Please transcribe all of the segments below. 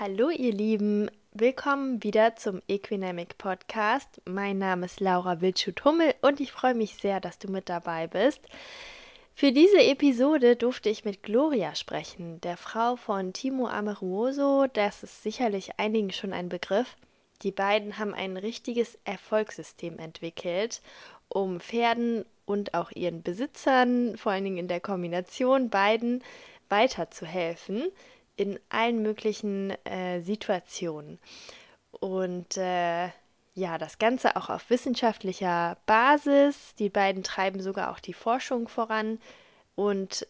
Hallo ihr Lieben, willkommen wieder zum Equinamic Podcast. Mein Name ist Laura Wildschut-Hummel und ich freue mich sehr, dass du mit dabei bist. Für diese Episode durfte ich mit Gloria sprechen, der Frau von Timo Amoruoso. Das ist sicherlich einigen schon ein Begriff. Die beiden haben ein richtiges Erfolgssystem entwickelt, um Pferden und auch ihren Besitzern, vor allen Dingen in der Kombination beiden, weiterzuhelfen in allen möglichen äh, Situationen. Und äh, ja, das Ganze auch auf wissenschaftlicher Basis. Die beiden treiben sogar auch die Forschung voran und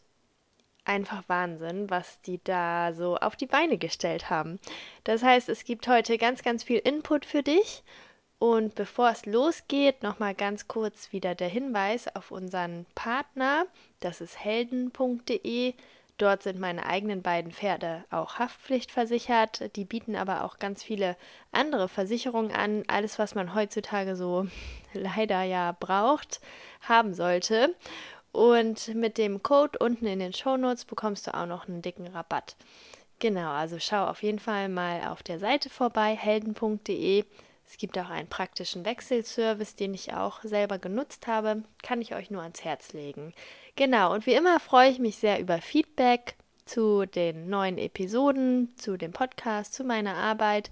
einfach Wahnsinn, was die da so auf die Beine gestellt haben. Das heißt, es gibt heute ganz, ganz viel Input für dich. Und bevor es losgeht, nochmal ganz kurz wieder der Hinweis auf unseren Partner. Das ist helden.de. Dort sind meine eigenen beiden Pferde auch haftpflichtversichert. Die bieten aber auch ganz viele andere Versicherungen an. Alles, was man heutzutage so leider ja braucht, haben sollte. Und mit dem Code unten in den Shownotes bekommst du auch noch einen dicken Rabatt. Genau, also schau auf jeden Fall mal auf der Seite vorbei, helden.de. Es gibt auch einen praktischen Wechselservice, den ich auch selber genutzt habe. Kann ich euch nur ans Herz legen. Genau, und wie immer freue ich mich sehr über Feedback zu den neuen Episoden, zu dem Podcast, zu meiner Arbeit.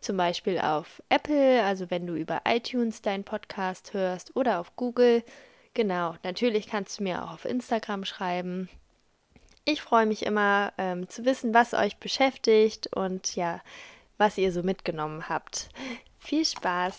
Zum Beispiel auf Apple, also wenn du über iTunes deinen Podcast hörst oder auf Google. Genau, natürlich kannst du mir auch auf Instagram schreiben. Ich freue mich immer ähm, zu wissen, was euch beschäftigt und ja, was ihr so mitgenommen habt. Viel Spaß!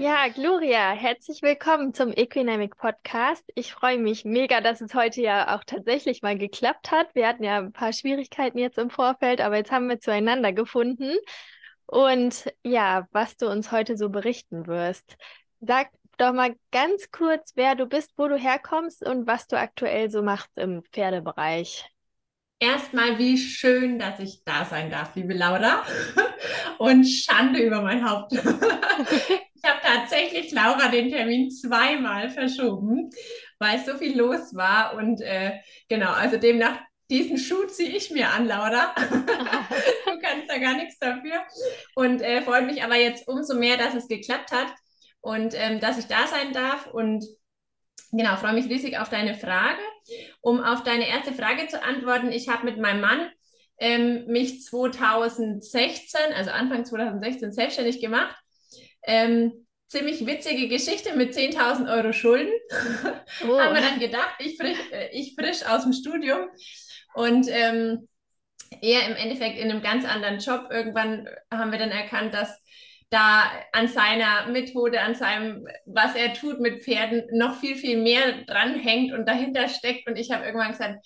Ja, Gloria, herzlich willkommen zum Equinamic Podcast. Ich freue mich mega, dass es heute ja auch tatsächlich mal geklappt hat. Wir hatten ja ein paar Schwierigkeiten jetzt im Vorfeld, aber jetzt haben wir zueinander gefunden. Und ja, was du uns heute so berichten wirst. Sag doch mal ganz kurz, wer du bist, wo du herkommst und was du aktuell so machst im Pferdebereich. Erstmal, wie schön, dass ich da sein darf, liebe Laura. Und Schande über mein Haupt. Ich habe tatsächlich Laura den Termin zweimal verschoben, weil so viel los war. Und äh, genau, also demnach, diesen Schuh ziehe ich mir an, Laura. du kannst da gar nichts dafür. Und äh, freut mich aber jetzt umso mehr, dass es geklappt hat und ähm, dass ich da sein darf. Und genau, freue mich riesig auf deine Frage. Um auf deine erste Frage zu antworten, ich habe mit meinem Mann ähm, mich 2016, also Anfang 2016 selbstständig gemacht ähm, ziemlich witzige Geschichte mit 10.000 Euro Schulden. Oh. Haben wir dann gedacht, ich frisch, äh, ich frisch aus dem Studium und ähm, er im Endeffekt in einem ganz anderen Job. Irgendwann haben wir dann erkannt, dass da an seiner Methode, an seinem, was er tut mit Pferden, noch viel, viel mehr dranhängt und dahinter steckt. Und ich habe irgendwann gesagt,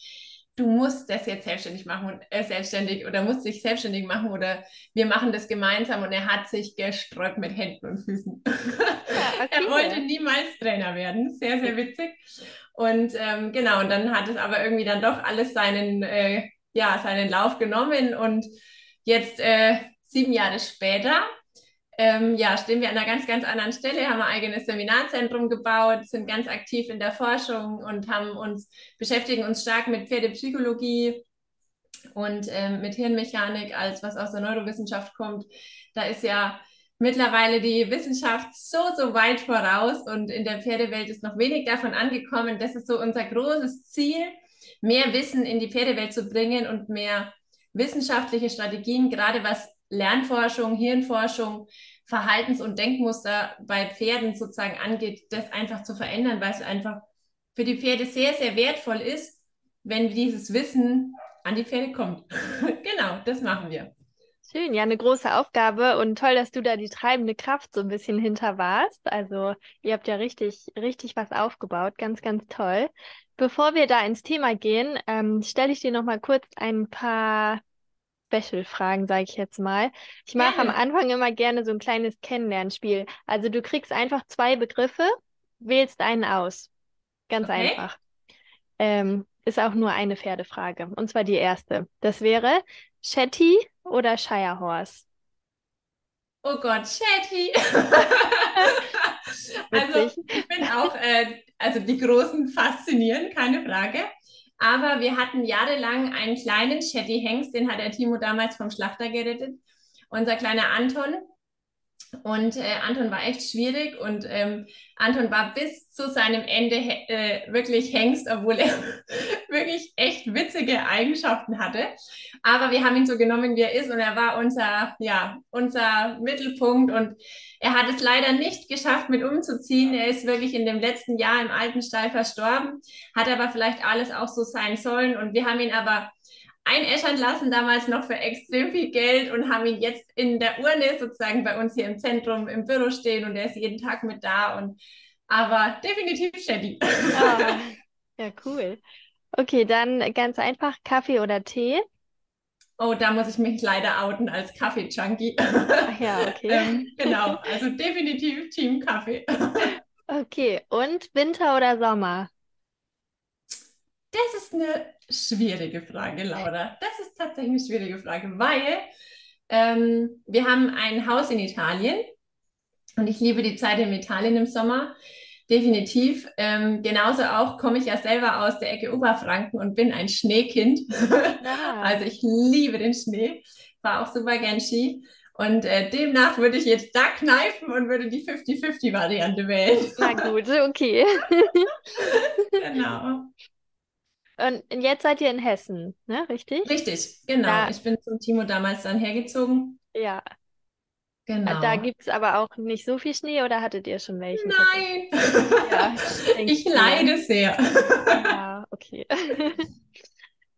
du musst das jetzt selbstständig machen und äh, selbstständig oder musst dich selbstständig machen oder wir machen das gemeinsam und er hat sich gesträubt mit Händen und Füßen. Ja, okay. er wollte niemals Trainer werden. Sehr, sehr witzig. Und ähm, genau, und dann hat es aber irgendwie dann doch alles seinen, äh, ja, seinen Lauf genommen und jetzt äh, sieben Jahre später ähm, ja, stehen wir an einer ganz, ganz anderen Stelle, haben ein eigenes Seminarzentrum gebaut, sind ganz aktiv in der Forschung und haben uns, beschäftigen uns stark mit Pferdepsychologie und ähm, mit Hirnmechanik, als was aus der Neurowissenschaft kommt. Da ist ja mittlerweile die Wissenschaft so, so weit voraus und in der Pferdewelt ist noch wenig davon angekommen. Das ist so unser großes Ziel, mehr Wissen in die Pferdewelt zu bringen und mehr wissenschaftliche Strategien, gerade was Lernforschung, Hirnforschung, Verhaltens- und Denkmuster bei Pferden sozusagen angeht, das einfach zu verändern, weil es einfach für die Pferde sehr, sehr wertvoll ist, wenn dieses Wissen an die Pferde kommt. genau, das machen wir. Schön, ja, eine große Aufgabe und toll, dass du da die treibende Kraft so ein bisschen hinter warst. Also ihr habt ja richtig, richtig was aufgebaut, ganz, ganz toll. Bevor wir da ins Thema gehen, ähm, stelle ich dir noch mal kurz ein paar Special-Fragen, sage ich jetzt mal. Ich mache am Anfang immer gerne so ein kleines Kennenlernspiel. Also du kriegst einfach zwei Begriffe, wählst einen aus. Ganz okay. einfach. Ähm, ist auch nur eine Pferdefrage. Und zwar die erste. Das wäre Shetty oder Shirehorse? Oh Gott, Shetty. also ich bin auch, äh, also die Großen faszinieren, keine Frage. Aber wir hatten jahrelang einen kleinen Shetty-Hengst, den hat der Timo damals vom Schlachter gerettet. Unser kleiner Anton, und äh, Anton war echt schwierig und ähm, Anton war bis zu seinem Ende äh, wirklich Hengst, obwohl er wirklich echt witzige Eigenschaften hatte. Aber wir haben ihn so genommen, wie er ist und er war unser, ja, unser Mittelpunkt und er hat es leider nicht geschafft, mit umzuziehen. Er ist wirklich in dem letzten Jahr im alten Stall verstorben, hat aber vielleicht alles auch so sein sollen und wir haben ihn aber einäschern lassen, damals noch für extrem viel Geld und haben ihn jetzt in der Urne sozusagen bei uns hier im Zentrum im Büro stehen und er ist jeden Tag mit da und aber definitiv Shetty. Ja, ja, cool. Okay, dann ganz einfach Kaffee oder Tee? Oh, da muss ich mich leider outen als Kaffee-Junkie. Ja, okay. ähm, genau, also definitiv Team Kaffee. okay, und Winter oder Sommer? Das ist eine schwierige Frage, Laura. Das ist tatsächlich eine schwierige Frage, weil ähm, wir haben ein Haus in Italien und ich liebe die Zeit in Italien im Sommer. Definitiv. Ähm, genauso auch komme ich ja selber aus der Ecke Oberfranken und bin ein Schneekind. also ich liebe den Schnee. War auch super gern Ski. Und äh, demnach würde ich jetzt da kneifen und würde die 50-50-Variante wählen. Na gut, okay. genau. Und jetzt seid ihr in Hessen, ne? Richtig? Richtig, genau. Ja. Ich bin zum Timo damals dann hergezogen. Ja. Genau. Da gibt es aber auch nicht so viel Schnee oder hattet ihr schon welchen? Nein. Ja, ich, ich leide sehr. Ja, okay.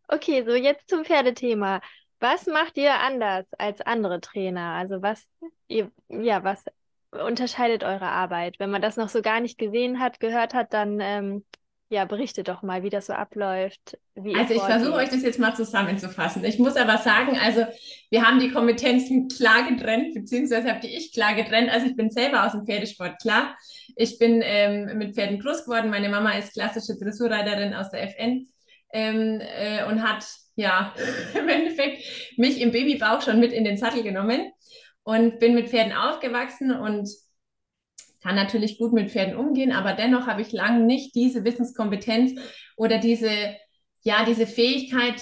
Okay, so jetzt zum Pferdethema. Was macht ihr anders als andere Trainer? Also was, ihr, ja, was unterscheidet eure Arbeit? Wenn man das noch so gar nicht gesehen hat, gehört hat, dann ähm, ja, berichte doch mal, wie das so abläuft. also ich versuche euch das jetzt mal zusammenzufassen. Ich muss aber sagen, also wir haben die Kompetenzen klar getrennt, beziehungsweise habe die ich klar getrennt. Also ich bin selber aus dem Pferdesport, klar. Ich bin ähm, mit Pferden groß geworden. Meine Mama ist klassische Dressurreiterin aus der FN ähm, äh, und hat ja im Endeffekt mich im Babybauch schon mit in den Sattel genommen und bin mit Pferden aufgewachsen und kann natürlich gut mit Pferden umgehen, aber dennoch habe ich lange nicht diese Wissenskompetenz oder diese, ja, diese Fähigkeit,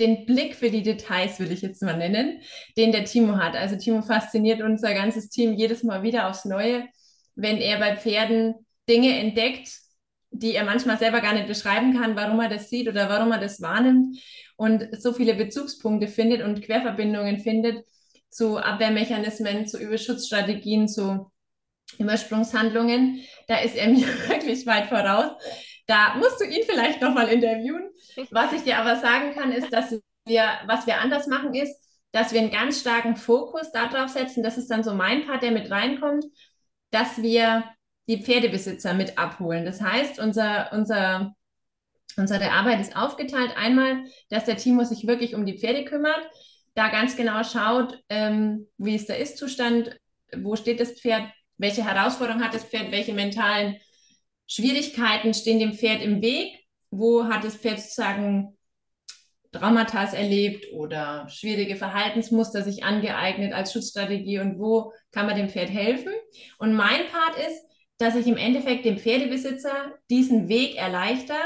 den Blick für die Details, will ich jetzt mal nennen, den der Timo hat. Also Timo fasziniert unser ganzes Team jedes Mal wieder aufs Neue, wenn er bei Pferden Dinge entdeckt, die er manchmal selber gar nicht beschreiben kann, warum er das sieht oder warum er das wahrnimmt und so viele Bezugspunkte findet und Querverbindungen findet zu Abwehrmechanismen, zu Überschutzstrategien, zu Übersprungshandlungen. Da ist er mir wirklich weit voraus. Da musst du ihn vielleicht nochmal interviewen. Was ich dir aber sagen kann, ist, dass wir, was wir anders machen, ist, dass wir einen ganz starken Fokus darauf setzen, das ist dann so mein Part, der mit reinkommt, dass wir die Pferdebesitzer mit abholen. Das heißt, unser, unser, unsere Arbeit ist aufgeteilt. Einmal, dass der Timo sich wirklich um die Pferde kümmert, da ganz genau schaut, ähm, wie ist der Ist-Zustand, wo steht das Pferd, welche Herausforderungen hat das Pferd? Welche mentalen Schwierigkeiten stehen dem Pferd im Weg? Wo hat das Pferd sozusagen Traumata erlebt oder schwierige Verhaltensmuster sich angeeignet als Schutzstrategie und wo kann man dem Pferd helfen? Und mein Part ist, dass ich im Endeffekt dem Pferdebesitzer diesen Weg erleichter,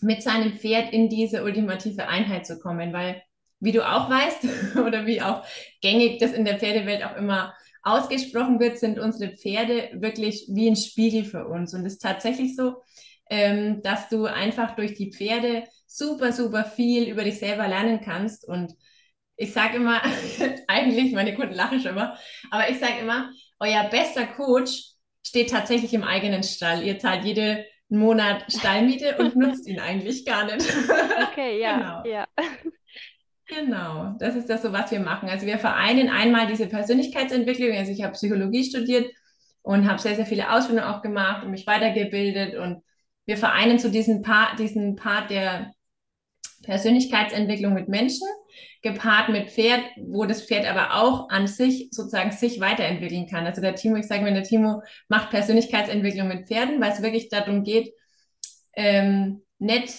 mit seinem Pferd in diese ultimative Einheit zu kommen, weil wie du auch weißt oder wie auch gängig das in der Pferdewelt auch immer ausgesprochen wird, sind unsere Pferde wirklich wie ein Spiegel für uns. Und es ist tatsächlich so, ähm, dass du einfach durch die Pferde super, super viel über dich selber lernen kannst. Und ich sage immer, eigentlich, meine Kunden lachen schon immer, aber ich sage immer, euer bester Coach steht tatsächlich im eigenen Stall. Ihr zahlt jede Monat Stallmiete und nutzt ihn eigentlich gar nicht. Okay, ja, genau. ja. Genau, das ist das so, was wir machen. Also wir vereinen einmal diese Persönlichkeitsentwicklung. Also ich habe Psychologie studiert und habe sehr, sehr viele Ausbildungen auch gemacht und mich weitergebildet. Und wir vereinen so diesen Part, diesen Part der Persönlichkeitsentwicklung mit Menschen, gepaart mit Pferd, wo das Pferd aber auch an sich sozusagen sich weiterentwickeln kann. Also der Timo, ich sage mal, der Timo macht Persönlichkeitsentwicklung mit Pferden, weil es wirklich darum geht, ähm, nicht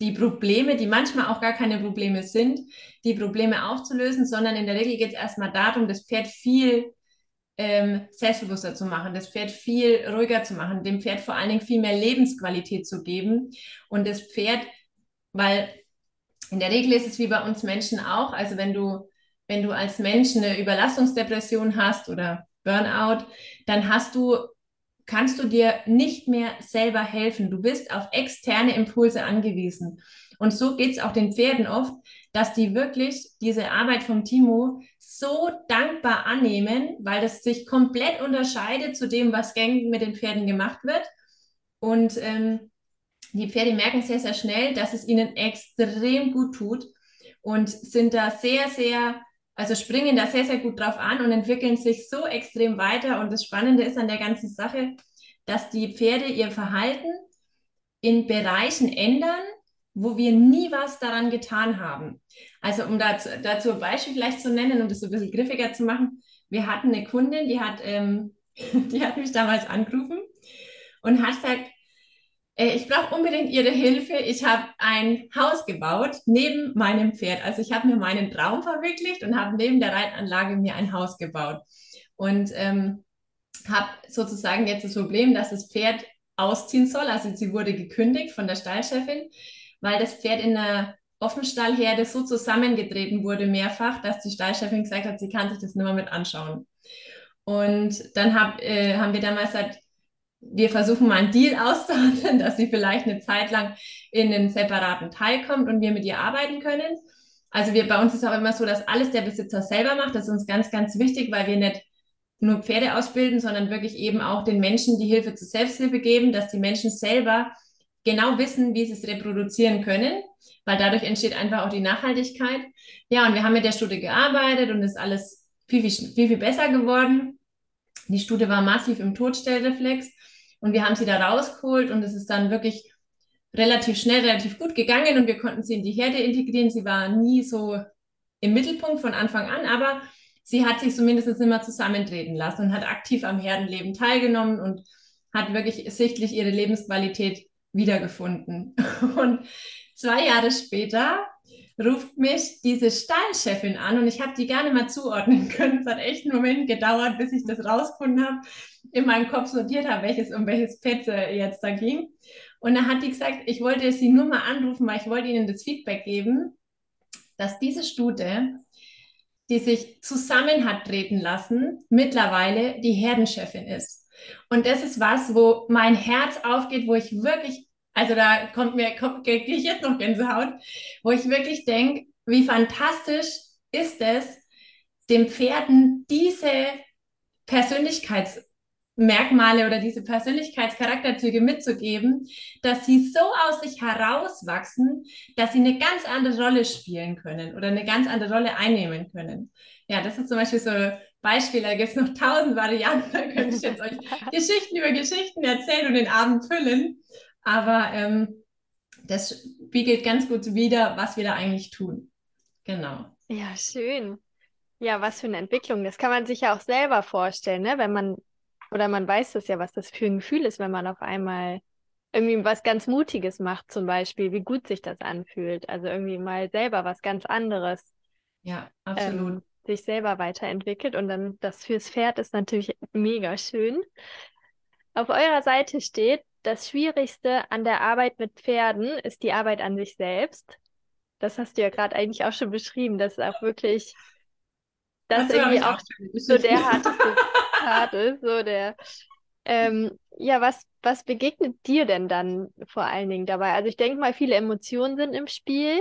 die Probleme, die manchmal auch gar keine Probleme sind, die Probleme aufzulösen, sondern in der Regel geht es erstmal darum, das Pferd viel ähm, selbstbewusster zu machen, das Pferd viel ruhiger zu machen, dem Pferd vor allen Dingen viel mehr Lebensqualität zu geben. Und das Pferd, weil in der Regel ist es wie bei uns Menschen auch, also wenn du, wenn du als Mensch eine Überlastungsdepression hast oder Burnout, dann hast du kannst du dir nicht mehr selber helfen. Du bist auf externe Impulse angewiesen. Und so geht es auch den Pferden oft, dass die wirklich diese Arbeit vom Timo so dankbar annehmen, weil das sich komplett unterscheidet zu dem, was gängig mit den Pferden gemacht wird. Und ähm, die Pferde merken sehr, sehr schnell, dass es ihnen extrem gut tut und sind da sehr, sehr, also springen da sehr, sehr gut drauf an und entwickeln sich so extrem weiter. Und das Spannende ist an der ganzen Sache, dass die Pferde ihr Verhalten in Bereichen ändern, wo wir nie was daran getan haben. Also um dazu, dazu ein Beispiel vielleicht zu nennen um das so ein bisschen griffiger zu machen. Wir hatten eine Kundin, die hat, ähm, die hat mich damals angerufen und hat gesagt, ich brauche unbedingt Ihre Hilfe. Ich habe ein Haus gebaut neben meinem Pferd. Also ich habe mir meinen Traum verwirklicht und habe neben der Reitanlage mir ein Haus gebaut. Und ähm, habe sozusagen jetzt das Problem, dass das Pferd ausziehen soll. Also sie wurde gekündigt von der Stallchefin, weil das Pferd in der Offenstallherde so zusammengetreten wurde mehrfach, dass die Stallchefin gesagt hat, sie kann sich das nicht mehr mit anschauen. Und dann hab, äh, haben wir damals gesagt, wir versuchen mal einen Deal auszuhandeln, dass sie vielleicht eine Zeit lang in einen separaten Teil kommt und wir mit ihr arbeiten können. Also wir, bei uns ist auch immer so, dass alles der Besitzer selber macht. Das ist uns ganz, ganz wichtig, weil wir nicht nur Pferde ausbilden, sondern wirklich eben auch den Menschen die Hilfe zur Selbsthilfe geben, dass die Menschen selber genau wissen, wie sie es reproduzieren können, weil dadurch entsteht einfach auch die Nachhaltigkeit. Ja, und wir haben mit der Studie gearbeitet und ist alles viel, viel, viel, viel besser geworden. Die Studie war massiv im Todstellreflex und wir haben sie da rausgeholt und es ist dann wirklich relativ schnell, relativ gut gegangen und wir konnten sie in die Herde integrieren. Sie war nie so im Mittelpunkt von Anfang an, aber sie hat sich zumindest immer zusammentreten lassen und hat aktiv am Herdenleben teilgenommen und hat wirklich sichtlich ihre Lebensqualität wiedergefunden. Und zwei Jahre später ruft mich diese Stallchefin an und ich habe die gerne mal zuordnen können. Es hat echt einen Moment gedauert, bis ich das rausgefunden habe, in meinem Kopf sortiert habe, welches um welches Pferd jetzt da ging. Und dann hat die gesagt, ich wollte sie nur mal anrufen, weil ich wollte ihnen das Feedback geben, dass diese Stute die sich zusammen hat treten lassen, mittlerweile die Herdenchefin ist. Und das ist was, wo mein Herz aufgeht, wo ich wirklich, also da kommt mir, kommt, gehe ich jetzt noch Gänsehaut, wo ich wirklich denke, wie fantastisch ist es, dem Pferden diese Persönlichkeits- Merkmale oder diese Persönlichkeitscharakterzüge mitzugeben, dass sie so aus sich herauswachsen, dass sie eine ganz andere Rolle spielen können oder eine ganz andere Rolle einnehmen können. Ja, das ist zum Beispiel so ein Beispiel, da gibt es noch tausend Varianten, da könnte ich jetzt euch Geschichten über Geschichten erzählen und den Abend füllen. Aber ähm, das spiegelt ganz gut wider, was wir da eigentlich tun. Genau. Ja, schön. Ja, was für eine Entwicklung. Das kann man sich ja auch selber vorstellen, ne? wenn man oder man weiß das ja, was das für ein Gefühl ist, wenn man auf einmal irgendwie was ganz Mutiges macht, zum Beispiel, wie gut sich das anfühlt. Also irgendwie mal selber was ganz anderes. Ja, absolut. Ähm, sich selber weiterentwickelt und dann das fürs Pferd ist natürlich mega schön. Auf eurer Seite steht, das Schwierigste an der Arbeit mit Pferden ist die Arbeit an sich selbst. Das hast du ja gerade eigentlich auch schon beschrieben, dass auch wirklich das irgendwie auch, auch so der harteste Part ist, so der. Ähm, ja, was, was begegnet dir denn dann vor allen Dingen dabei? Also ich denke mal, viele Emotionen sind im Spiel.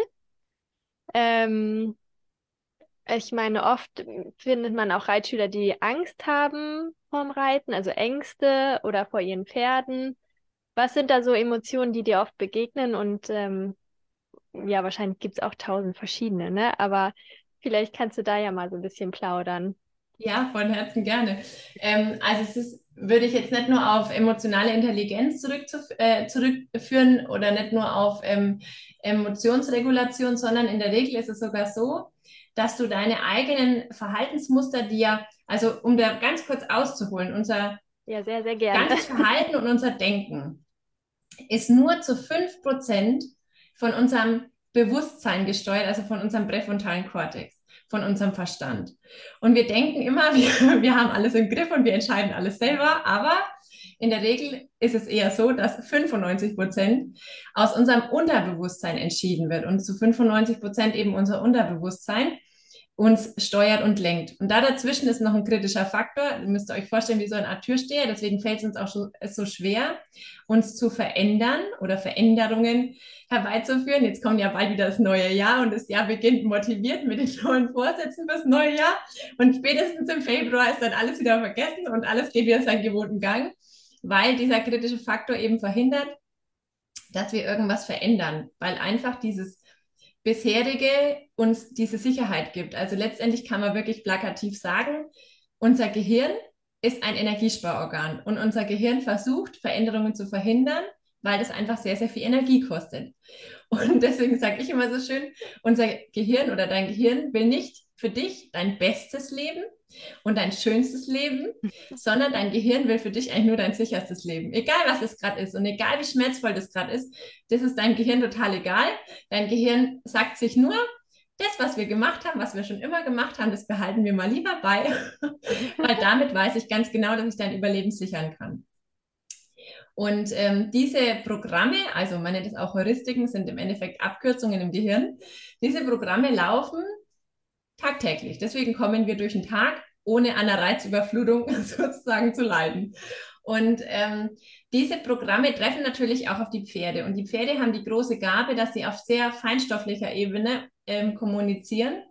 Ähm, ich meine, oft findet man auch Reitschüler, die Angst haben vorm Reiten, also Ängste oder vor ihren Pferden. Was sind da so Emotionen, die dir oft begegnen? Und ähm, ja, wahrscheinlich gibt es auch tausend verschiedene, ne? Aber vielleicht kannst du da ja mal so ein bisschen plaudern. Ja, von Herzen gerne. Ähm, also es ist, würde ich jetzt nicht nur auf emotionale Intelligenz zurückzuf äh, zurückführen oder nicht nur auf ähm, Emotionsregulation, sondern in der Regel ist es sogar so, dass du deine eigenen Verhaltensmuster, ja, also um da ganz kurz auszuholen, unser ja, sehr, sehr ganzes Verhalten und unser Denken ist nur zu 5% von unserem Bewusstsein gesteuert, also von unserem präfrontalen Kortex, von unserem Verstand. Und wir denken immer, wir, wir haben alles im Griff und wir entscheiden alles selber, aber in der Regel ist es eher so, dass 95 Prozent aus unserem Unterbewusstsein entschieden wird und zu 95 Prozent eben unser Unterbewusstsein uns steuert und lenkt. Und da dazwischen ist noch ein kritischer Faktor. Ihr müsst euch vorstellen, wie so eine Art Türsteher. Deswegen fällt es uns auch so, so schwer, uns zu verändern oder Veränderungen herbeizuführen. Jetzt kommt ja bald wieder das neue Jahr und das Jahr beginnt motiviert mit den neuen Vorsätzen fürs neue Jahr. Und spätestens im Februar ist dann alles wieder vergessen und alles geht wieder seinen gewohnten Gang, weil dieser kritische Faktor eben verhindert, dass wir irgendwas verändern, weil einfach dieses bisherige uns diese Sicherheit gibt. Also letztendlich kann man wirklich plakativ sagen, unser Gehirn ist ein Energiesparorgan und unser Gehirn versucht, Veränderungen zu verhindern, weil das einfach sehr, sehr viel Energie kostet. Und deswegen sage ich immer so schön, unser Gehirn oder dein Gehirn will nicht für dich dein bestes Leben, und dein schönstes Leben, sondern dein Gehirn will für dich eigentlich nur dein sicherstes Leben. Egal, was es gerade ist und egal, wie schmerzvoll das gerade ist, das ist deinem Gehirn total egal. Dein Gehirn sagt sich nur, das, was wir gemacht haben, was wir schon immer gemacht haben, das behalten wir mal lieber bei, weil damit weiß ich ganz genau, dass ich dein Überleben sichern kann. Und ähm, diese Programme, also man nennt es auch Heuristiken, sind im Endeffekt Abkürzungen im Gehirn. Diese Programme laufen tagtäglich. Deswegen kommen wir durch den Tag, ohne an einer Reizüberflutung sozusagen zu leiden. Und ähm, diese Programme treffen natürlich auch auf die Pferde. Und die Pferde haben die große Gabe, dass sie auf sehr feinstofflicher Ebene ähm, kommunizieren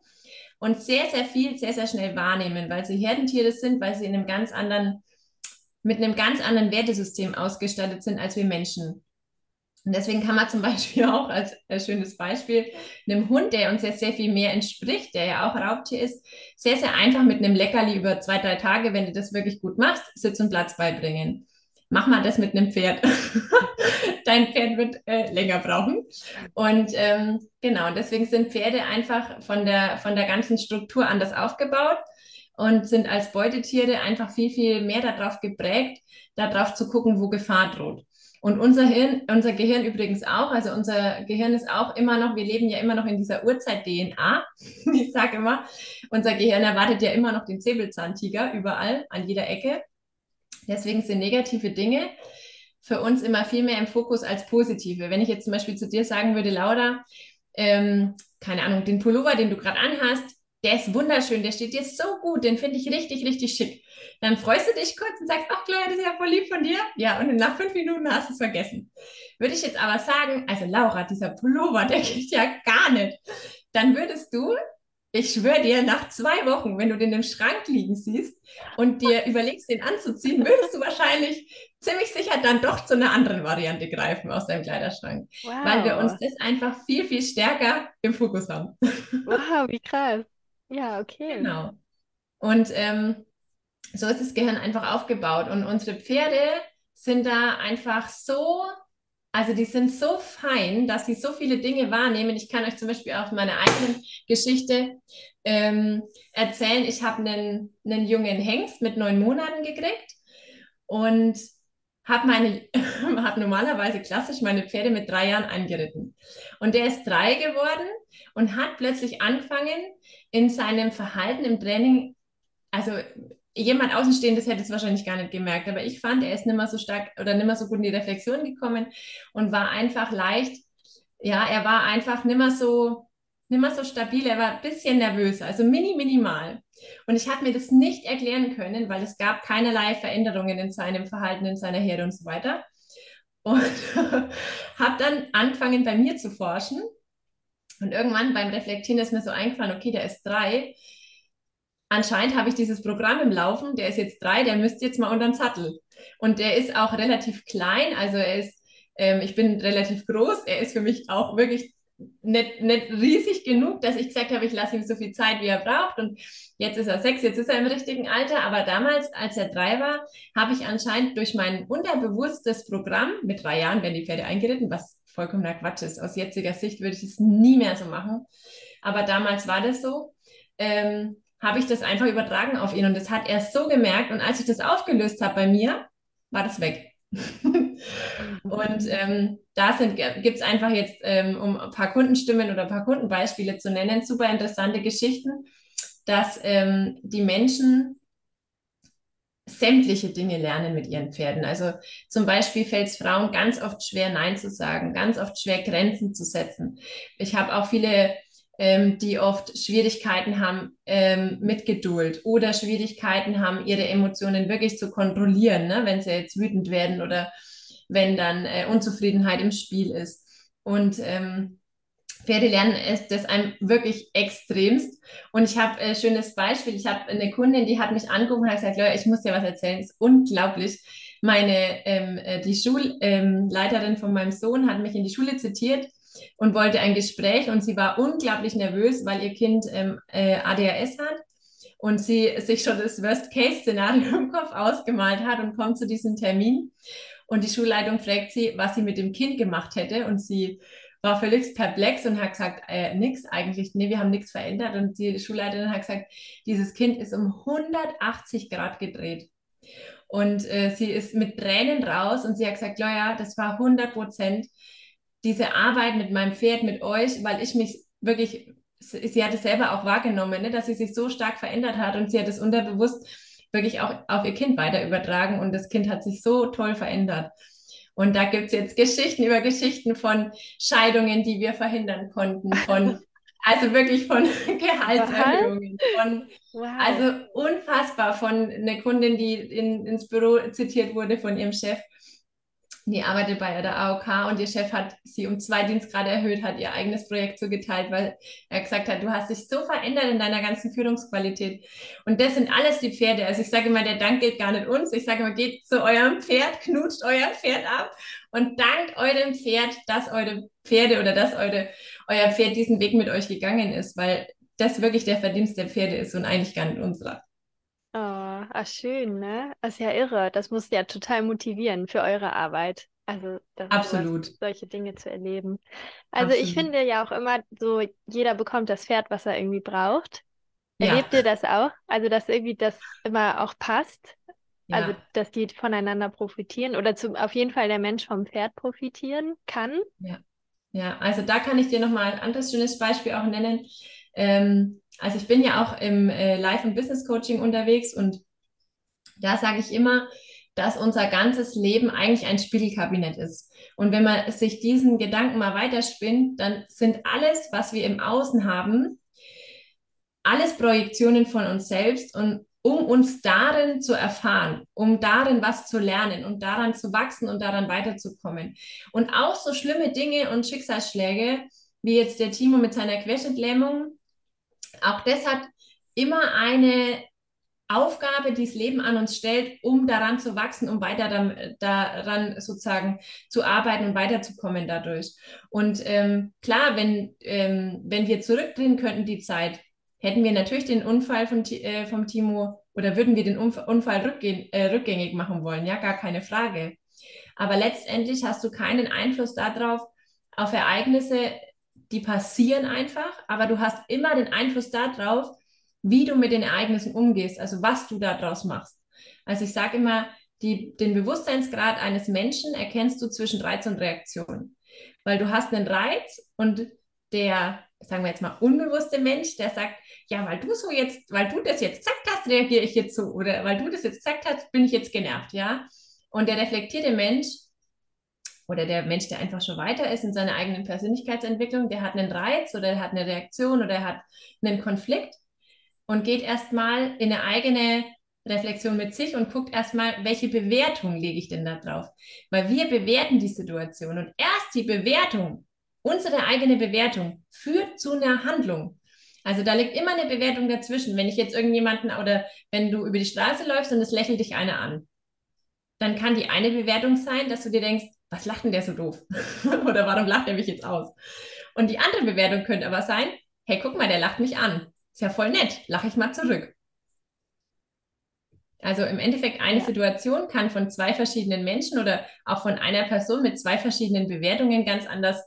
und sehr, sehr viel, sehr, sehr schnell wahrnehmen, weil sie Herdentiere sind, weil sie in einem ganz anderen, mit einem ganz anderen Wertesystem ausgestattet sind als wir Menschen. Und deswegen kann man zum Beispiel auch als, als schönes Beispiel einem Hund, der uns jetzt sehr viel mehr entspricht, der ja auch Raubtier ist, sehr, sehr einfach mit einem Leckerli über zwei, drei Tage, wenn du das wirklich gut machst, Sitz und Platz beibringen. Mach mal das mit einem Pferd. Dein Pferd wird äh, länger brauchen. Und ähm, genau, deswegen sind Pferde einfach von der, von der ganzen Struktur anders aufgebaut und sind als Beutetiere einfach viel, viel mehr darauf geprägt, darauf zu gucken, wo Gefahr droht. Und unser Hirn, unser Gehirn übrigens auch, also unser Gehirn ist auch immer noch, wir leben ja immer noch in dieser Urzeit-DNA. Ich sage immer, unser Gehirn erwartet ja immer noch den Säbelzahntiger überall, an jeder Ecke. Deswegen sind negative Dinge für uns immer viel mehr im Fokus als positive. Wenn ich jetzt zum Beispiel zu dir sagen würde, Laura, ähm, keine Ahnung, den Pullover, den du gerade anhast, der ist wunderschön, der steht dir so gut, den finde ich richtig, richtig schick. Dann freust du dich kurz und sagst, ach Claudia, das ist ja voll lieb von dir. Ja, und nach fünf Minuten hast du es vergessen. Würde ich jetzt aber sagen, also Laura, dieser Pullover, der geht ja gar nicht. Dann würdest du, ich schwöre dir, nach zwei Wochen, wenn du den im Schrank liegen siehst und dir überlegst, den anzuziehen, würdest du wahrscheinlich ziemlich sicher dann doch zu einer anderen Variante greifen aus deinem Kleiderschrank. Wow. Weil wir uns das einfach viel, viel stärker im Fokus haben. Wow, wie krass. Ja, okay. Genau. Und ähm, so ist das Gehirn einfach aufgebaut. Und unsere Pferde sind da einfach so, also die sind so fein, dass sie so viele Dinge wahrnehmen. Ich kann euch zum Beispiel aus meiner eigenen Geschichte ähm, erzählen. Ich habe einen, einen jungen Hengst mit neun Monaten gekriegt und habe meine, habe normalerweise klassisch meine Pferde mit drei Jahren angeritten. Und der ist drei geworden und hat plötzlich angefangen, in seinem Verhalten im Training, also jemand Außenstehendes hätte es wahrscheinlich gar nicht gemerkt, aber ich fand, er ist nicht mehr so stark oder nicht mehr so gut in die Reflexion gekommen und war einfach leicht, ja, er war einfach nicht mehr so, mehr so stabil, er war ein bisschen nervöser, also mini, minimal. Und ich habe mir das nicht erklären können, weil es gab keinerlei Veränderungen in seinem Verhalten, in seiner Herde und so weiter. Und habe dann angefangen, bei mir zu forschen. Und irgendwann beim Reflektieren ist mir so eingefallen, okay, der ist drei anscheinend habe ich dieses Programm im Laufen, der ist jetzt drei, der müsste jetzt mal unter den Sattel. Und der ist auch relativ klein, also er ist, ähm, ich bin relativ groß, er ist für mich auch wirklich nicht, nicht riesig genug, dass ich gesagt habe, ich lasse ihm so viel Zeit, wie er braucht. Und jetzt ist er sechs, jetzt ist er im richtigen Alter. Aber damals, als er drei war, habe ich anscheinend durch mein unterbewusstes Programm, mit drei Jahren werden die Pferde eingeritten, was vollkommener Quatsch ist. Aus jetziger Sicht würde ich es nie mehr so machen. Aber damals war das so. Ähm, habe ich das einfach übertragen auf ihn und das hat er so gemerkt und als ich das aufgelöst habe bei mir, war das weg. Und ähm, da gibt es einfach jetzt, ähm, um ein paar Kundenstimmen oder ein paar Kundenbeispiele zu nennen, super interessante Geschichten, dass ähm, die Menschen sämtliche Dinge lernen mit ihren Pferden. Also zum Beispiel fällt es Frauen ganz oft schwer, Nein zu sagen, ganz oft schwer, Grenzen zu setzen. Ich habe auch viele, ähm, die oft Schwierigkeiten haben ähm, mit Geduld oder Schwierigkeiten haben, ihre Emotionen wirklich zu kontrollieren, ne? wenn sie jetzt wütend werden oder wenn dann äh, Unzufriedenheit im Spiel ist. Und ähm, Pferde lernen es das einem wirklich extremst. Und ich habe ein äh, schönes Beispiel. Ich habe eine Kundin, die hat mich angerufen und hat gesagt, Leute, ich muss dir was erzählen. Das ist unglaublich. Meine, ähm, äh, die Schulleiterin ähm, von meinem Sohn hat mich in die Schule zitiert und wollte ein Gespräch und sie war unglaublich nervös, weil ihr Kind ähm, äh, ADHS hat und sie sich schon das Worst-Case-Szenario im Kopf ausgemalt hat und kommt zu diesem Termin. Und die Schulleitung fragt sie, was sie mit dem Kind gemacht hätte. Und sie war völlig perplex und hat gesagt, äh, nix eigentlich, nee, wir haben nichts verändert. Und die Schulleiterin hat gesagt, dieses Kind ist um 180 Grad gedreht. Und äh, sie ist mit Tränen raus und sie hat gesagt, ja, das war 100 Prozent diese Arbeit mit meinem Pferd, mit euch, weil ich mich wirklich, sie hat es selber auch wahrgenommen, ne, dass sie sich so stark verändert hat und sie hat es unterbewusst wirklich auch auf ihr Kind weiter übertragen und das Kind hat sich so toll verändert. Und da gibt es jetzt Geschichten über Geschichten von Scheidungen, die wir verhindern konnten, von also wirklich von Gehaltserhöhungen, von, wow. also unfassbar von einer Kundin, die in, ins Büro zitiert wurde von ihrem Chef, die arbeitet bei der AOK und ihr Chef hat sie um zwei Dienstgrade erhöht, hat ihr eigenes Projekt zugeteilt, weil er gesagt hat, du hast dich so verändert in deiner ganzen Führungsqualität. Und das sind alles die Pferde. Also ich sage immer, der Dank geht gar nicht uns. Ich sage immer, geht zu eurem Pferd, knutscht euer Pferd ab und dankt eurem Pferd, dass eure Pferde oder dass eure, euer Pferd diesen Weg mit euch gegangen ist, weil das wirklich der Verdienst der Pferde ist und eigentlich gar nicht unserer. Ach schön, ne? Das ist ja irre. Das muss ja total motivieren für eure Arbeit. Also das Absolut. Sowas, solche Dinge zu erleben. Also Absolut. ich finde ja auch immer so, jeder bekommt das Pferd, was er irgendwie braucht. Erlebt ja. ihr das auch? Also dass irgendwie das immer auch passt? Ja. Also dass die voneinander profitieren oder zum, auf jeden Fall der Mensch vom Pferd profitieren kann? Ja. Ja, also da kann ich dir nochmal ein anderes schönes Beispiel auch nennen. Ähm, also ich bin ja auch im äh, Life- und Business Coaching unterwegs und da sage ich immer, dass unser ganzes Leben eigentlich ein Spiegelkabinett ist. Und wenn man sich diesen Gedanken mal weiterspinnt, dann sind alles, was wir im Außen haben, alles Projektionen von uns selbst und um uns darin zu erfahren, um darin was zu lernen und daran zu wachsen und daran weiterzukommen. Und auch so schlimme Dinge und Schicksalsschläge, wie jetzt der Timo mit seiner Querschnittlähmung, auch das hat immer eine Aufgabe, die das Leben an uns stellt, um daran zu wachsen, um weiter dann, daran sozusagen zu arbeiten und weiterzukommen dadurch. Und ähm, klar, wenn, ähm, wenn wir zurückdrehen könnten die Zeit, hätten wir natürlich den Unfall von, äh, vom Timo oder würden wir den Unfall rückgehen, äh, rückgängig machen wollen, ja, gar keine Frage. Aber letztendlich hast du keinen Einfluss darauf, auf Ereignisse, die passieren einfach, aber du hast immer den Einfluss darauf, wie du mit den Ereignissen umgehst, also was du daraus machst. Also ich sage immer, die, den Bewusstseinsgrad eines Menschen erkennst du zwischen Reiz und Reaktion. Weil du hast einen Reiz und der, sagen wir jetzt mal, unbewusste Mensch, der sagt, ja, weil du so jetzt, weil du das jetzt gesagt hast, reagiere ich jetzt so. Oder weil du das jetzt gesagt hast, bin ich jetzt genervt, ja. Und der reflektierte Mensch oder der Mensch, der einfach schon weiter ist in seiner eigenen Persönlichkeitsentwicklung, der hat einen Reiz oder der hat eine Reaktion oder er hat einen Konflikt und geht erstmal in eine eigene Reflexion mit sich und guckt erstmal, welche Bewertung lege ich denn da drauf? Weil wir bewerten die Situation und erst die Bewertung, unsere eigene Bewertung, führt zu einer Handlung. Also da liegt immer eine Bewertung dazwischen. Wenn ich jetzt irgendjemanden oder wenn du über die Straße läufst und es lächelt dich einer an, dann kann die eine Bewertung sein, dass du dir denkst, was lacht denn der so doof? oder warum lacht er mich jetzt aus? Und die andere Bewertung könnte aber sein, hey, guck mal, der lacht mich an. Ist ja voll nett, lache ich mal zurück. Also im Endeffekt eine ja. Situation kann von zwei verschiedenen Menschen oder auch von einer Person mit zwei verschiedenen Bewertungen ganz anders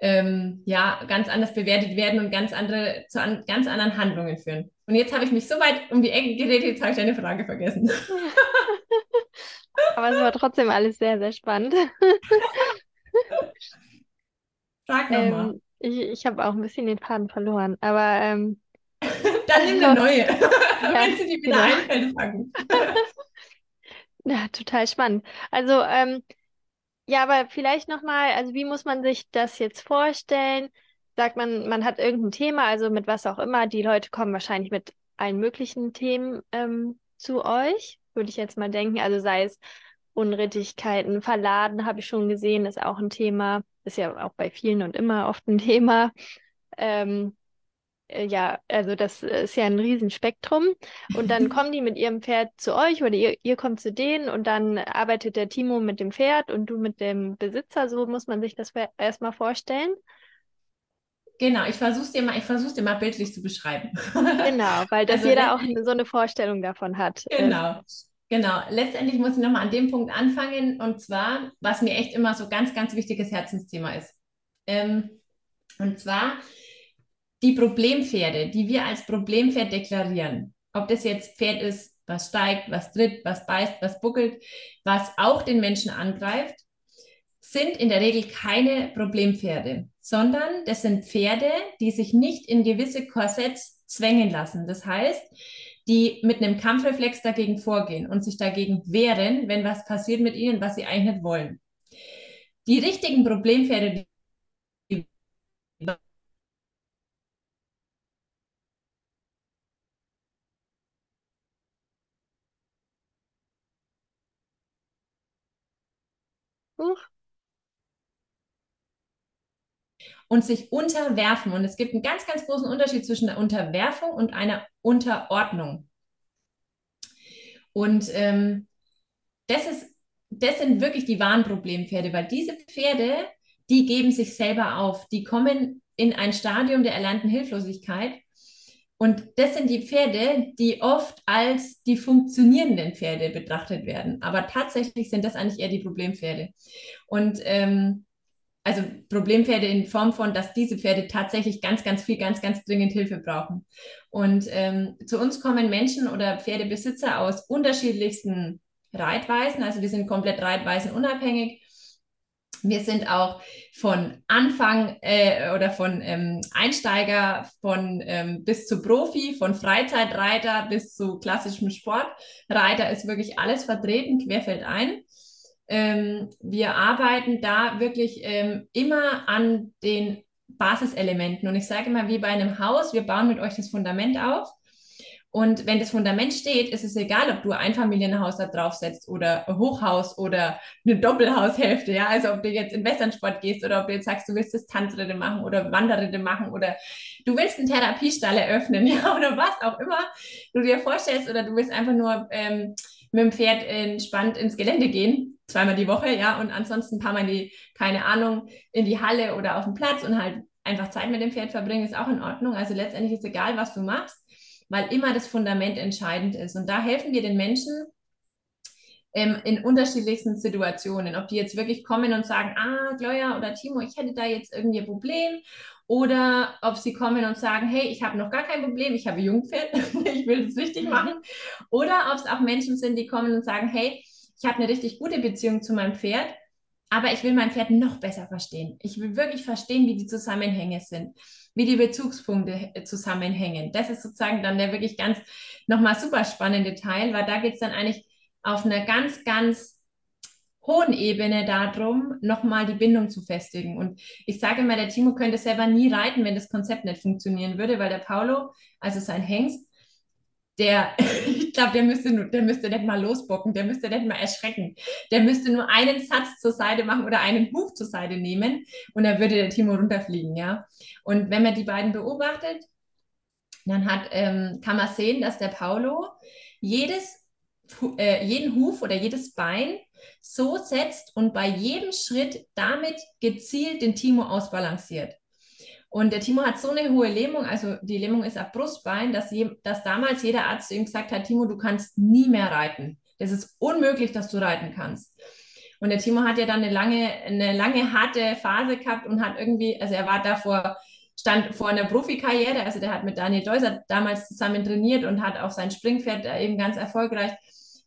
ähm, ja, ganz anders bewertet werden und ganz andere zu an, ganz anderen Handlungen führen. Und jetzt habe ich mich so weit um die Ecke geredet, jetzt habe ich deine Frage vergessen. Aber es war trotzdem alles sehr, sehr spannend. Frag nochmal. Ähm, ich ich habe auch ein bisschen den Faden verloren, aber ähm, Dann nimm eine neue. ja, Wenn sie dir wieder genau. einfällt, fangen. Ja, total spannend. Also, ähm, ja, aber vielleicht nochmal, also wie muss man sich das jetzt vorstellen? Sagt man, man hat irgendein Thema, also mit was auch immer, die Leute kommen wahrscheinlich mit allen möglichen Themen ähm, zu euch, würde ich jetzt mal denken. Also sei es Unrittigkeiten, Verladen, habe ich schon gesehen, ist auch ein Thema. Ist ja auch bei vielen und immer oft ein Thema. Ähm, äh, ja, also das ist ja ein Riesenspektrum. Und dann kommen die mit ihrem Pferd zu euch oder ihr, ihr kommt zu denen und dann arbeitet der Timo mit dem Pferd und du mit dem Besitzer. So muss man sich das erstmal vorstellen. Genau, ich versuche es dir mal, ich versuch's dir mal bildlich zu beschreiben. Genau, weil dass Also jeder auch so eine Vorstellung davon hat. Äh, genau, genau. Letztendlich muss ich nochmal an dem Punkt anfangen und zwar, was mir echt immer so ganz, ganz wichtiges Herzensthema ist. Ähm, und zwar die Problempferde, die wir als Problempferd deklarieren. Ob das jetzt Pferd ist, was steigt, was tritt, was beißt, was buckelt, was auch den Menschen angreift, sind in der Regel keine Problempferde, sondern das sind Pferde, die sich nicht in gewisse Korsetts zwängen lassen. Das heißt, die mit einem Kampfreflex dagegen vorgehen und sich dagegen wehren, wenn was passiert mit ihnen, was sie eigentlich nicht wollen. Die richtigen Problempferde, die huch, und sich unterwerfen. Und es gibt einen ganz, ganz großen Unterschied zwischen der Unterwerfung und einer Unterordnung. Und ähm, das ist, das sind wirklich die wahren Problempferde, weil diese Pferde, die geben sich selber auf, die kommen in ein Stadium der erlernten Hilflosigkeit. Und das sind die Pferde, die oft als die funktionierenden Pferde betrachtet werden. Aber tatsächlich sind das eigentlich eher die Problempferde. Und ähm, also Problempferde in Form von, dass diese Pferde tatsächlich ganz, ganz viel, ganz, ganz dringend Hilfe brauchen. Und ähm, zu uns kommen Menschen oder Pferdebesitzer aus unterschiedlichsten Reitweisen. Also wir sind komplett reitweisenunabhängig. Wir sind auch von Anfang äh, oder von ähm, Einsteiger von ähm, bis zu Profi, von Freizeitreiter bis zu klassischem Sportreiter ist wirklich alles vertreten, querfeld ein. Ähm, wir arbeiten da wirklich ähm, immer an den Basiselementen. Und ich sage immer, wie bei einem Haus, wir bauen mit euch das Fundament auf. Und wenn das Fundament steht, ist es egal, ob du ein Familienhaus da draufsetzt oder ein Hochhaus oder eine Doppelhaushälfte. Ja, also ob du jetzt in Westernsport gehst oder ob du jetzt sagst, du willst das Tanzritte machen oder Wanderritte machen oder du willst einen Therapiestall eröffnen, ja, oder was auch immer du dir vorstellst oder du willst einfach nur ähm, mit dem Pferd entspannt ins Gelände gehen, zweimal die Woche, ja, und ansonsten ein paar Mal die, keine Ahnung, in die Halle oder auf den Platz und halt einfach Zeit mit dem Pferd verbringen, ist auch in Ordnung. Also letztendlich ist egal, was du machst, weil immer das Fundament entscheidend ist. Und da helfen wir den Menschen, ähm, in unterschiedlichsten Situationen. Ob die jetzt wirklich kommen und sagen, ah, Gloria oder Timo, ich hätte da jetzt irgendwie ein Problem. Oder ob sie kommen und sagen, hey, ich habe noch gar kein Problem, ich habe Jungpferd, ich will es richtig machen. Oder ob es auch Menschen sind, die kommen und sagen, hey, ich habe eine richtig gute Beziehung zu meinem Pferd, aber ich will mein Pferd noch besser verstehen. Ich will wirklich verstehen, wie die Zusammenhänge sind, wie die Bezugspunkte zusammenhängen. Das ist sozusagen dann der wirklich ganz nochmal super spannende Teil, weil da geht es dann eigentlich auf einer ganz, ganz hohen Ebene darum, nochmal die Bindung zu festigen. Und ich sage mal, der Timo könnte selber nie reiten, wenn das Konzept nicht funktionieren würde, weil der Paulo, also sein Hengst, der, ich glaube, der müsste, der müsste nicht mal losbocken, der müsste nicht mal erschrecken. Der müsste nur einen Satz zur Seite machen oder einen Huf zur Seite nehmen und dann würde der Timo runterfliegen, ja. Und wenn man die beiden beobachtet, dann hat, ähm, kann man sehen, dass der Paulo jedes, äh, jeden Huf oder jedes Bein so setzt und bei jedem Schritt damit gezielt den Timo ausbalanciert. Und der Timo hat so eine hohe Lähmung, also die Lähmung ist ab Brustbein, dass, je, dass damals jeder Arzt ihm gesagt hat, Timo, du kannst nie mehr reiten. Das ist unmöglich, dass du reiten kannst. Und der Timo hat ja dann eine lange, eine lange harte Phase gehabt und hat irgendwie, also er war davor, stand vor einer Profikarriere, also der hat mit Daniel Deuser damals zusammen trainiert und hat auch sein Springpferd eben ganz erfolgreich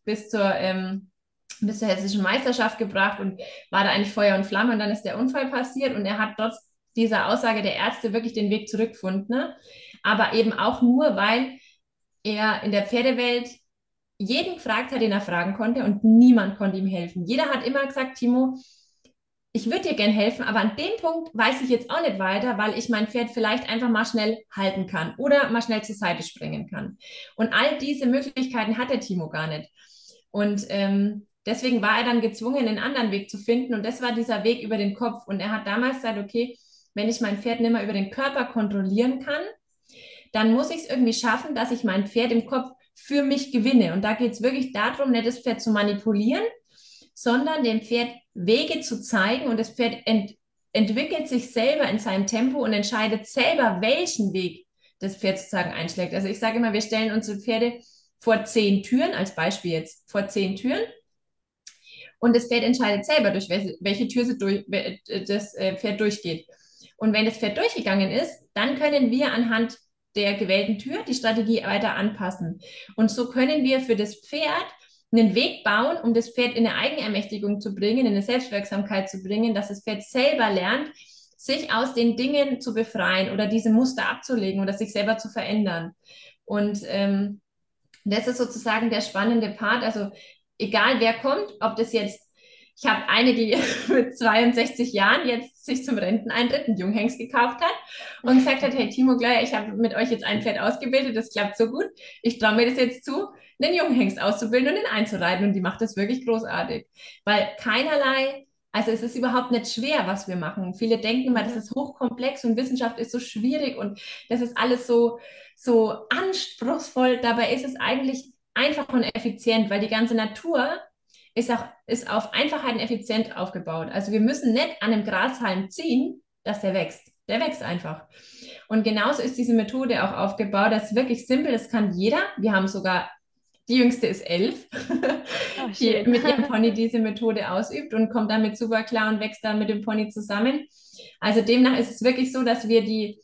bis zur, ähm, bis zur hessischen Meisterschaft gebracht und war da eigentlich Feuer und Flamme und dann ist der Unfall passiert und er hat trotz dieser Aussage der Ärzte wirklich den Weg zurückgefunden. Ne? Aber eben auch nur, weil er in der Pferdewelt jeden gefragt hat, den er fragen konnte und niemand konnte ihm helfen. Jeder hat immer gesagt, Timo, ich würde dir gern helfen, aber an dem Punkt weiß ich jetzt auch nicht weiter, weil ich mein Pferd vielleicht einfach mal schnell halten kann oder mal schnell zur Seite springen kann. Und all diese Möglichkeiten hat der Timo gar nicht. Und ähm, deswegen war er dann gezwungen, einen anderen Weg zu finden. Und das war dieser Weg über den Kopf. Und er hat damals gesagt, okay, wenn ich mein Pferd nicht mehr über den Körper kontrollieren kann, dann muss ich es irgendwie schaffen, dass ich mein Pferd im Kopf für mich gewinne. Und da geht es wirklich darum, nicht das Pferd zu manipulieren, sondern dem Pferd Wege zu zeigen und das Pferd ent entwickelt sich selber in seinem Tempo und entscheidet selber, welchen Weg das Pferd sozusagen einschlägt. Also ich sage immer, wir stellen unsere Pferde vor zehn Türen, als Beispiel jetzt vor zehn Türen. Und das Pferd entscheidet selber, durch welche, welche Tür durch, das äh, Pferd durchgeht. Und wenn das Pferd durchgegangen ist, dann können wir anhand der gewählten Tür die Strategie weiter anpassen. Und so können wir für das Pferd einen Weg bauen, um das Pferd in eine Eigenermächtigung zu bringen, in eine Selbstwirksamkeit zu bringen, dass das Pferd selber lernt, sich aus den Dingen zu befreien oder diese Muster abzulegen oder sich selber zu verändern. Und ähm, das ist sozusagen der spannende Part. Also egal wer kommt, ob das jetzt ich habe eine, die mit 62 Jahren jetzt sich zum Renteneintritt einen Junghengst gekauft hat und gesagt hat, hey Timo Gleier, ich habe mit euch jetzt ein Pferd ausgebildet, das klappt so gut. Ich traue mir das jetzt zu, einen Junghengst auszubilden und ihn einzureiten. Und die macht das wirklich großartig. Weil keinerlei, also es ist überhaupt nicht schwer, was wir machen. Viele denken immer, das ist hochkomplex und Wissenschaft ist so schwierig und das ist alles so, so anspruchsvoll. Dabei ist es eigentlich einfach und effizient, weil die ganze Natur ist, auch, ist auf Einfachheit und Effizienz aufgebaut. Also wir müssen nicht an einem Grashalm ziehen, dass der wächst. Der wächst einfach. Und genauso ist diese Methode auch aufgebaut. Das ist wirklich simpel, das kann jeder. Wir haben sogar, die jüngste ist elf, oh, die mit ihrem Pony diese Methode ausübt und kommt damit super klar und wächst dann mit dem Pony zusammen. Also demnach ist es wirklich so, dass wir die,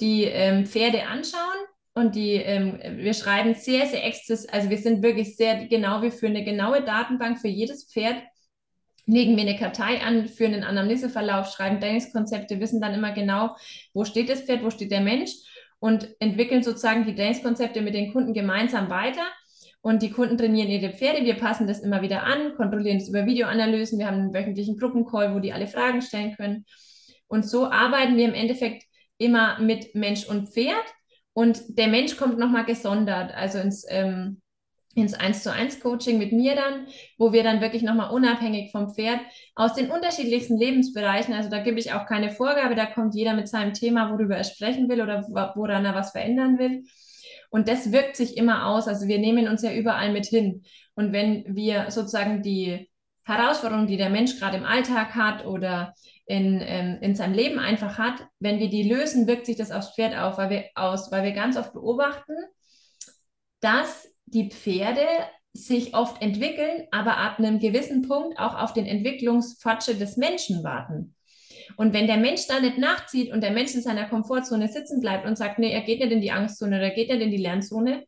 die ähm, Pferde anschauen und die, ähm, wir schreiben sehr, sehr exzess, also wir sind wirklich sehr genau, wir führen eine genaue Datenbank für jedes Pferd, legen wir eine Kartei an, führen einen Anamneseverlauf, schreiben Trainingskonzepte, wissen dann immer genau, wo steht das Pferd, wo steht der Mensch und entwickeln sozusagen die Trainingskonzepte mit den Kunden gemeinsam weiter. Und die Kunden trainieren ihre Pferde, wir passen das immer wieder an, kontrollieren es über Videoanalysen, wir haben einen wöchentlichen Gruppencall, wo die alle Fragen stellen können. Und so arbeiten wir im Endeffekt immer mit Mensch und Pferd und der Mensch kommt nochmal gesondert, also ins, ähm, ins 1 zu 1 Coaching mit mir dann, wo wir dann wirklich nochmal unabhängig vom Pferd aus den unterschiedlichsten Lebensbereichen, also da gebe ich auch keine Vorgabe, da kommt jeder mit seinem Thema, worüber er sprechen will oder woran er was verändern will. Und das wirkt sich immer aus. Also wir nehmen uns ja überall mit hin. Und wenn wir sozusagen die Herausforderungen, die der Mensch gerade im Alltag hat oder in, ähm, in seinem Leben einfach hat, wenn wir die lösen, wirkt sich das aufs Pferd auf, weil wir, aus, weil wir ganz oft beobachten, dass die Pferde sich oft entwickeln, aber ab einem gewissen Punkt auch auf den Entwicklungsfortschritt des Menschen warten. Und wenn der Mensch da nicht nachzieht und der Mensch in seiner Komfortzone sitzen bleibt und sagt, nee, er geht nicht in die Angstzone oder er geht nicht in die Lernzone,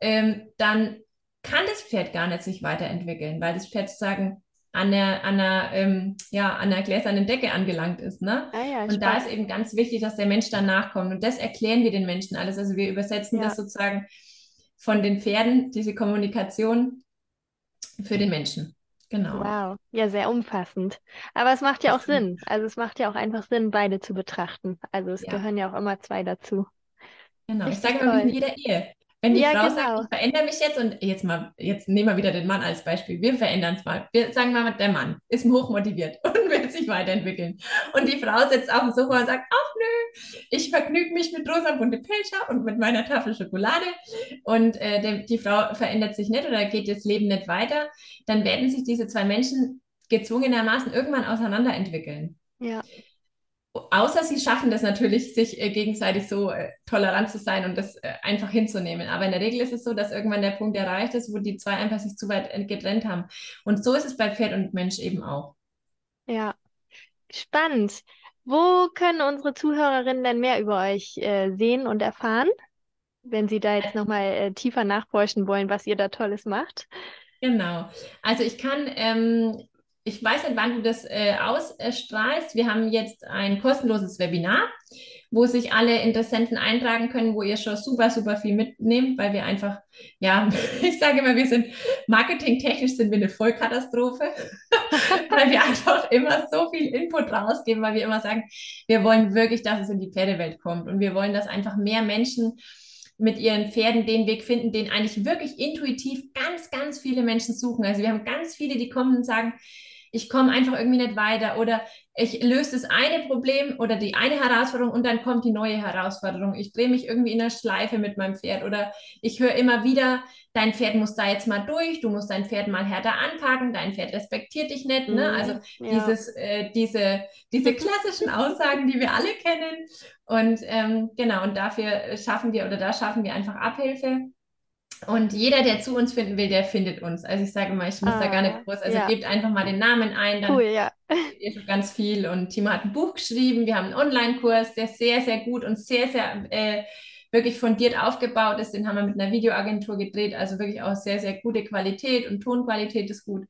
ähm, dann kann das Pferd gar nicht sich weiterentwickeln, weil das Pferd sagen, an der, an der, ähm, ja, an der gläsernen Decke angelangt ist. Ne? Ah ja, und da ist eben ganz wichtig, dass der Mensch dann nachkommt. Und das erklären wir den Menschen alles. Also wir übersetzen ja. das sozusagen von den Pferden, diese Kommunikation für den Menschen. Genau. Wow, ja, sehr umfassend. Aber es macht ja auch Sinn. Also es macht ja auch einfach Sinn, beide zu betrachten. Also es ja. gehören ja auch immer zwei dazu. Genau, Richtig ich sage immer in jeder Ehe. Wenn die ja, Frau genau. sagt, ich verändere mich jetzt und jetzt mal, jetzt nehmen wir wieder den Mann als Beispiel. Wir verändern es mal. Wir sagen mal, der Mann ist hochmotiviert und will sich weiterentwickeln. Und die Frau sitzt auf dem Sofa und sagt, ach nö, ich vergnüge mich mit rosa bunte Pilcher und mit meiner Tafel Schokolade. Und äh, der, die Frau verändert sich nicht oder geht das Leben nicht weiter. Dann werden sich diese zwei Menschen gezwungenermaßen irgendwann auseinanderentwickeln. Ja. Außer sie schaffen das natürlich, sich äh, gegenseitig so äh, tolerant zu sein und das äh, einfach hinzunehmen. Aber in der Regel ist es so, dass irgendwann der Punkt erreicht ist, wo die zwei einfach sich zu weit getrennt haben. Und so ist es bei Pferd und Mensch eben auch. Ja, spannend. Wo können unsere Zuhörerinnen denn mehr über euch äh, sehen und erfahren, wenn sie da jetzt nochmal äh, tiefer nachforschen wollen, was ihr da Tolles macht? Genau. Also ich kann ähm, ich weiß nicht, wann du das äh, ausstrahlst. Wir haben jetzt ein kostenloses Webinar, wo sich alle Interessenten eintragen können, wo ihr schon super, super viel mitnehmt, weil wir einfach, ja, ich sage immer, wir sind marketingtechnisch sind wir eine Vollkatastrophe, weil wir einfach immer so viel Input rausgeben, weil wir immer sagen, wir wollen wirklich, dass es in die Pferdewelt kommt und wir wollen, dass einfach mehr Menschen mit ihren Pferden den Weg finden, den eigentlich wirklich intuitiv ganz, ganz viele Menschen suchen. Also wir haben ganz viele, die kommen und sagen, ich komme einfach irgendwie nicht weiter oder ich löse das eine Problem oder die eine Herausforderung und dann kommt die neue Herausforderung. Ich drehe mich irgendwie in einer Schleife mit meinem Pferd oder ich höre immer wieder, dein Pferd muss da jetzt mal durch, du musst dein Pferd mal härter anpacken, dein Pferd respektiert dich nicht. Ne? Mhm, also ja. dieses, äh, diese, diese klassischen Aussagen, die wir alle kennen. Und ähm, genau, und dafür schaffen wir oder da schaffen wir einfach Abhilfe. Und jeder, der zu uns finden will, der findet uns. Also ich sage mal, ich muss ah, da gar nicht ah, groß. Also ja. gebt einfach mal den Namen ein, dann cool, ja. ihr schon ganz viel. Und Timo hat ein Buch geschrieben. Wir haben einen Online-Kurs, der sehr, sehr gut und sehr, sehr äh, wirklich fundiert aufgebaut ist. Den haben wir mit einer Videoagentur gedreht. Also wirklich auch sehr, sehr gute Qualität und Tonqualität ist gut.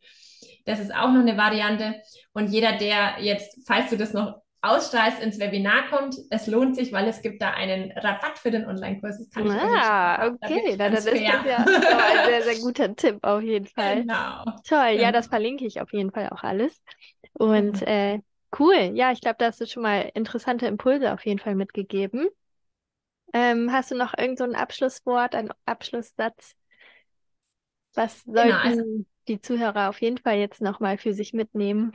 Das ist auch noch eine Variante. Und jeder, der jetzt, falls du das noch ausstrahlst, ins Webinar kommt. Es lohnt sich, weil es gibt da einen Rabatt für den Online-Kurs. Das kann ah, okay, dann ist das ja ein sehr, sehr guter Tipp auf jeden Fall. Genau. Toll, ja, das verlinke ich auf jeden Fall auch alles. Und mhm. äh, cool, ja, ich glaube, da hast du schon mal interessante Impulse auf jeden Fall mitgegeben. Ähm, hast du noch irgendein so Abschlusswort, einen Abschlusssatz? Was sollten genau, also die Zuhörer auf jeden Fall jetzt nochmal für sich mitnehmen?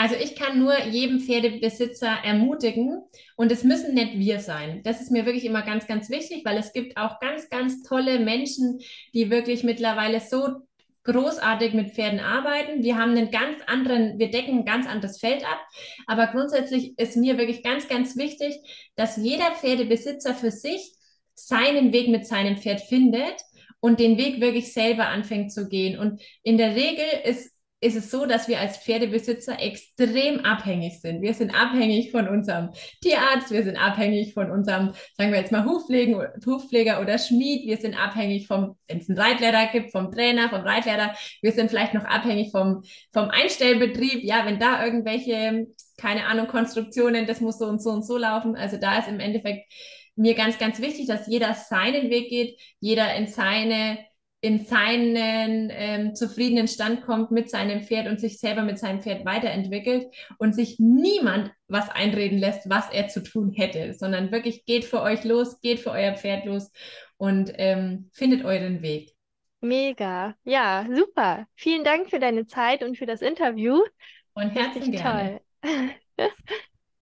Also ich kann nur jedem Pferdebesitzer ermutigen und es müssen nicht wir sein. Das ist mir wirklich immer ganz, ganz wichtig, weil es gibt auch ganz, ganz tolle Menschen, die wirklich mittlerweile so großartig mit Pferden arbeiten. Wir haben einen ganz anderen, wir decken ein ganz anderes Feld ab. Aber grundsätzlich ist mir wirklich ganz, ganz wichtig, dass jeder Pferdebesitzer für sich seinen Weg mit seinem Pferd findet und den Weg wirklich selber anfängt zu gehen. Und in der Regel ist ist es so, dass wir als Pferdebesitzer extrem abhängig sind. Wir sind abhängig von unserem Tierarzt, wir sind abhängig von unserem, sagen wir jetzt mal, Hufpfleger oder Schmied, wir sind abhängig vom, wenn es einen Reitlehrer gibt, vom Trainer, vom Reitlehrer, wir sind vielleicht noch abhängig vom, vom Einstellbetrieb, ja, wenn da irgendwelche, keine Ahnung, Konstruktionen, das muss so und so und so laufen. Also da ist im Endeffekt mir ganz, ganz wichtig, dass jeder seinen Weg geht, jeder in seine in seinen ähm, zufriedenen Stand kommt mit seinem Pferd und sich selber mit seinem Pferd weiterentwickelt und sich niemand was einreden lässt, was er zu tun hätte, sondern wirklich geht für euch los, geht für euer Pferd los und ähm, findet euren Weg. Mega, ja, super. Vielen Dank für deine Zeit und für das Interview. Und herzlich gerne. Toll.